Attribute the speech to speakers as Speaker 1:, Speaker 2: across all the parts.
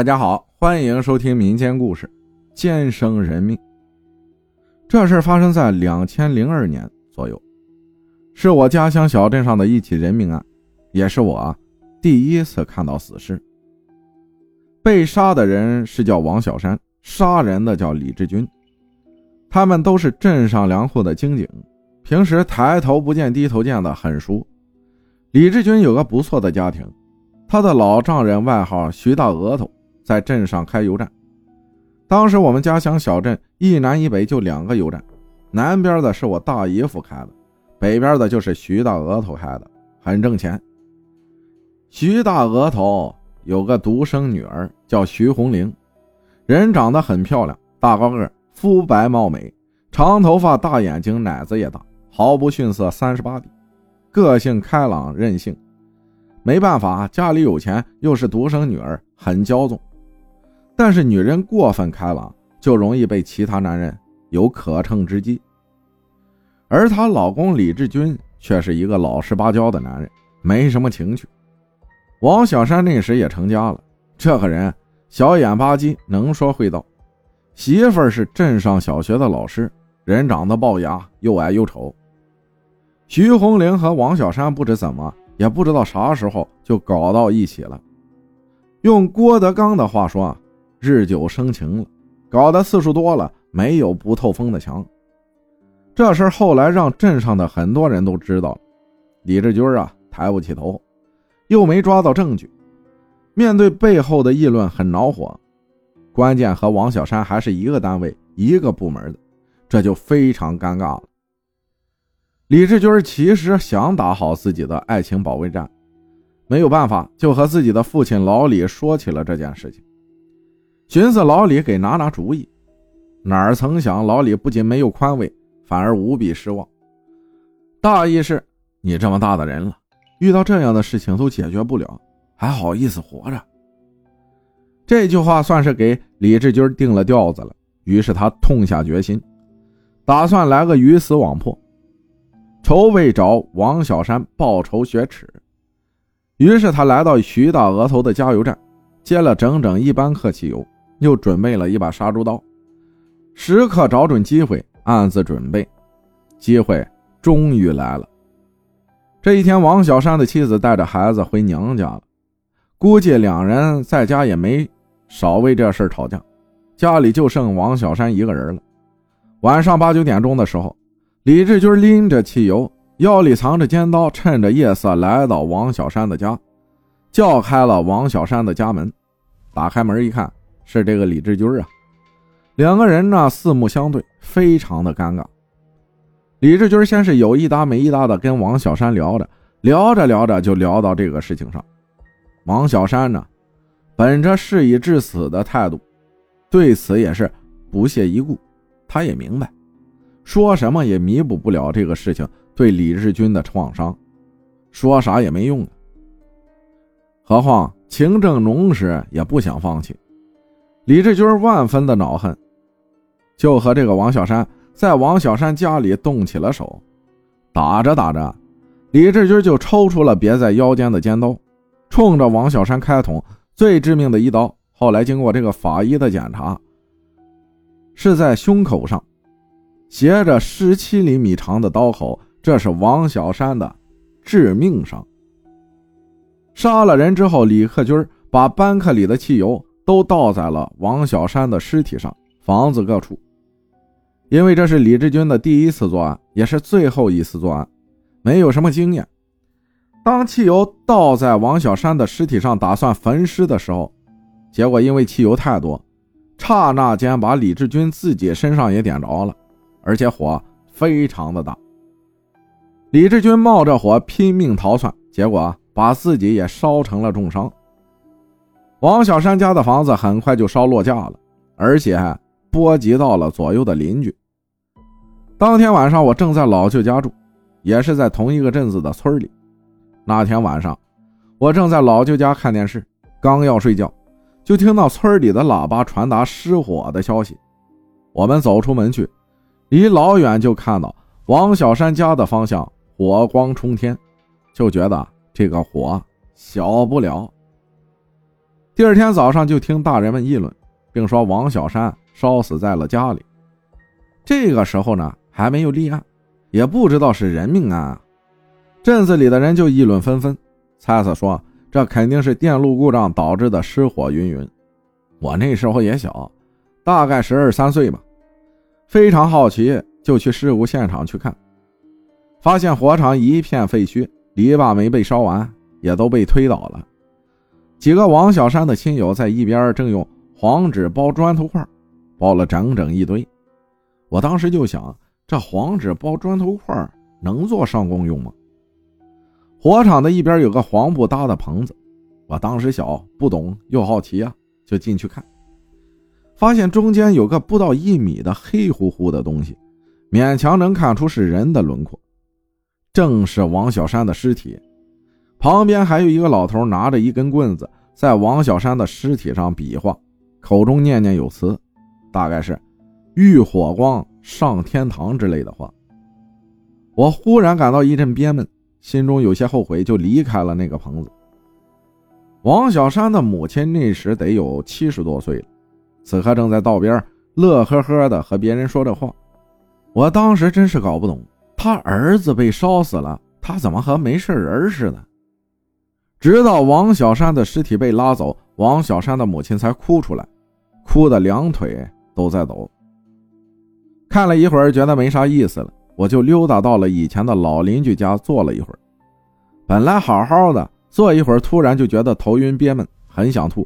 Speaker 1: 大家好，欢迎收听民间故事《奸生人命》。这事发生在两千零二年左右，是我家乡小镇上的一起人命案，也是我第一次看到死尸。被杀的人是叫王小山，杀人的叫李志军。他们都是镇上粮库的经警，平时抬头不见低头见的很熟。李志军有个不错的家庭，他的老丈人外号徐大额头。在镇上开油站，当时我们家乡小镇一南一北就两个油站，南边的是我大姨夫开的，北边的就是徐大额头开的，很挣钱。徐大额头有个独生女儿叫徐红玲，人长得很漂亮，大高个，肤白貌美，长头发，大眼睛，奶子也大，毫不逊色三十八弟，个性开朗任性。没办法，家里有钱，又是独生女儿，很骄纵。但是女人过分开朗，就容易被其他男人有可乘之机。而她老公李志军却是一个老实巴交的男人，没什么情趣。王小山那时也成家了，这个人小眼巴鸡，能说会道。媳妇是镇上小学的老师，人长得龅牙，又矮又丑。徐红玲和王小山不知怎么，也不知道啥时候就搞到一起了。用郭德纲的话说啊。日久生情了，搞的次数多了，没有不透风的墙。这事后来让镇上的很多人都知道了。李志军啊，抬不起头，又没抓到证据，面对背后的议论很恼火。关键和王小山还是一个单位、一个部门的，这就非常尴尬了。李志军其实想打好自己的爱情保卫战，没有办法，就和自己的父亲老李说起了这件事情。寻思老李给拿拿主意，哪儿曾想老李不仅没有宽慰，反而无比失望。大意是：你这么大的人了，遇到这样的事情都解决不了，还好意思活着？这句话算是给李志军定了调子了。于是他痛下决心，打算来个鱼死网破，筹备找王小山报仇雪耻。于是他来到徐大额头的加油站，接了整整一班客汽油。又准备了一把杀猪刀，时刻找准机会，暗自准备。机会终于来了。这一天，王小山的妻子带着孩子回娘家了，估计两人在家也没少为这事吵架。家里就剩王小山一个人了。晚上八九点钟的时候，李志军拎着汽油，腰里藏着尖刀，趁着夜色来到王小山的家，叫开了王小山的家门。打开门一看。是这个李志军啊，两个人呢四目相对，非常的尴尬。李志军先是有一搭没一搭的跟王小山聊着，聊着聊着就聊到这个事情上。王小山呢，本着事已至此的态度，对此也是不屑一顾。他也明白，说什么也弥补不了这个事情对李志军的创伤，说啥也没用啊。何况情正浓时，也不想放弃。李志军万分的恼恨，就和这个王小山在王小山家里动起了手。打着打着，李志军就抽出了别在腰间的尖刀，冲着王小山开捅。最致命的一刀，后来经过这个法医的检查，是在胸口上，斜着十七厘米长的刀口，这是王小山的致命伤。杀了人之后，李克军把班克里的汽油。都倒在了王小山的尸体上，房子各处。因为这是李志军的第一次作案，也是最后一次作案，没有什么经验。当汽油倒在王小山的尸体上，打算焚尸的时候，结果因为汽油太多，刹那间把李志军自己身上也点着了，而且火非常的大。李志军冒着火拼命逃窜，结果把自己也烧成了重伤。王小山家的房子很快就烧落架了，而且波及到了左右的邻居。当天晚上，我正在老舅家住，也是在同一个镇子的村里。那天晚上，我正在老舅家看电视，刚要睡觉，就听到村里的喇叭传达失火的消息。我们走出门去，离老远就看到王小山家的方向火光冲天，就觉得这个火小不了。第二天早上就听大人们议论，并说王小山烧死在了家里。这个时候呢，还没有立案，也不知道是人命案啊。镇子里的人就议论纷纷，猜测说这肯定是电路故障导致的失火云云。我那时候也小，大概十二三岁吧，非常好奇，就去事故现场去看，发现火场一片废墟，篱笆没被烧完，也都被推倒了。几个王小山的亲友在一边正用黄纸包砖头块，包了整整一堆。我当时就想，这黄纸包砖头块能做上供用吗？火场的一边有个黄布搭的棚子，我当时小不懂又好奇啊。就进去看，发现中间有个不到一米的黑乎乎的东西，勉强能看出是人的轮廓，正是王小山的尸体。旁边还有一个老头拿着一根棍子，在王小山的尸体上比划，口中念念有词，大概是“遇火光上天堂”之类的话。我忽然感到一阵憋闷，心中有些后悔，就离开了那个棚子。王小山的母亲那时得有七十多岁了，此刻正在道边乐呵呵的和别人说着话。我当时真是搞不懂，他儿子被烧死了，他怎么和没事人似的？直到王小山的尸体被拉走，王小山的母亲才哭出来，哭的两腿都在抖。看了一会儿，觉得没啥意思了，我就溜达到了以前的老邻居家坐了一会儿。本来好好的。坐一会儿，突然就觉得头晕憋闷，很想吐，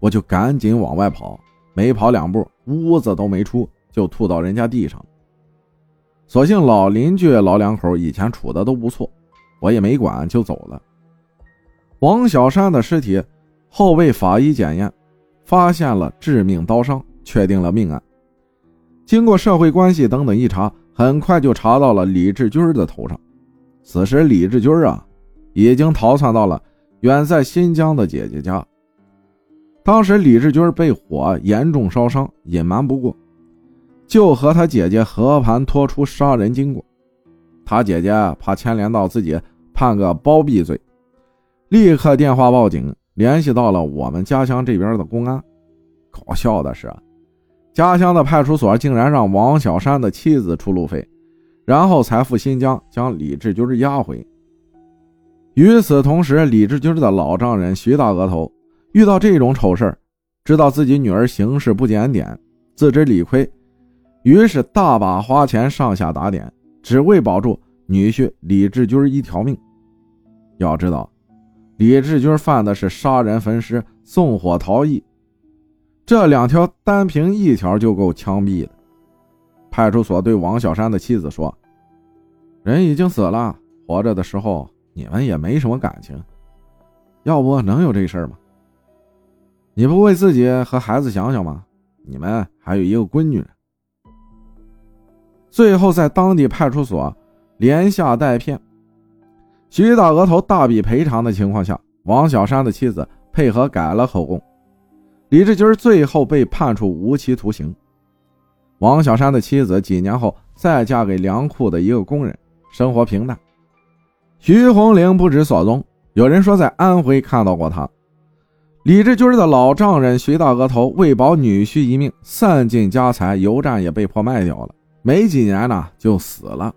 Speaker 1: 我就赶紧往外跑。没跑两步，屋子都没出，就吐到人家地上。所幸老邻居老两口以前处的都不错，我也没管，就走了。王小山的尸体后被法医检验，发现了致命刀伤，确定了命案。经过社会关系等等一查，很快就查到了李志军的头上。此时李志军啊。已经逃窜到了远在新疆的姐姐家。当时李志军被火严重烧伤，隐瞒不过，就和他姐姐和盘托出杀人经过。他姐姐怕牵连到自己，判个包庇罪，立刻电话报警，联系到了我们家乡这边的公安。搞笑的是，家乡的派出所竟然让王小山的妻子出路费，然后才赴新疆将李志军押回。与此同时，李志军的老丈人徐大额头遇到这种丑事知道自己女儿行事不检点，自知理亏，于是大把花钱上下打点，只为保住女婿李志军一条命。要知道，李志军犯的是杀人焚尸、纵火逃逸，这两条单凭一条就够枪毙的。派出所对王小山的妻子说：“人已经死了，活着的时候。”你们也没什么感情，要不能有这事儿吗？你不为自己和孩子想想吗？你们还有一个闺女。最后在当地派出所连下带骗，徐大额头大笔赔偿的情况下，王小山的妻子配合改了口供，李志军最后被判处无期徒刑。王小山的妻子几年后再嫁给粮库的一个工人，生活平淡。徐红玲不知所踪，有人说在安徽看到过他。李志军的老丈人徐大额头为保女婿一命，散尽家财，油站也被迫卖掉了。没几年呢，就死了。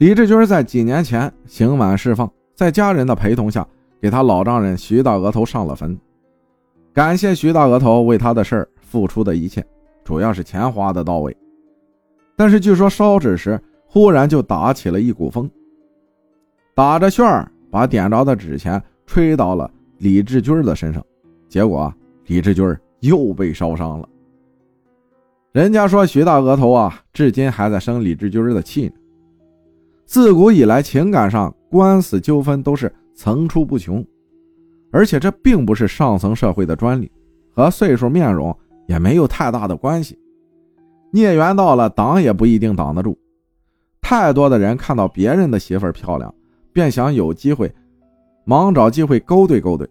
Speaker 1: 李志军在几年前刑满释放，在家人的陪同下，给他老丈人徐大额头上了坟，感谢徐大额头为他的事儿付出的一切，主要是钱花的到位。但是据说烧纸时，忽然就打起了一股风。打着旋儿，把点着的纸钱吹到了李志军的身上，结果李志军又被烧伤了。人家说徐大额头啊，至今还在生李志军的气呢。自古以来，情感上官司纠纷都是层出不穷，而且这并不是上层社会的专利，和岁数、面容也没有太大的关系。孽缘到了，挡也不一定挡得住。太多的人看到别人的媳妇漂亮。便想有机会，忙找机会勾兑勾兑，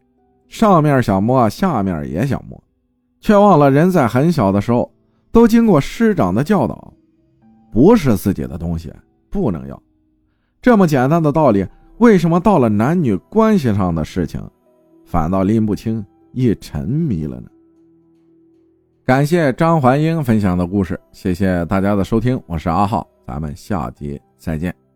Speaker 1: 上面想摸，下面也想摸，却忘了人在很小的时候都经过师长的教导，不是自己的东西不能要。这么简单的道理，为什么到了男女关系上的事情，反倒拎不清一沉迷了呢？感谢张怀英分享的故事，谢谢大家的收听，我是阿浩，咱们下集再见。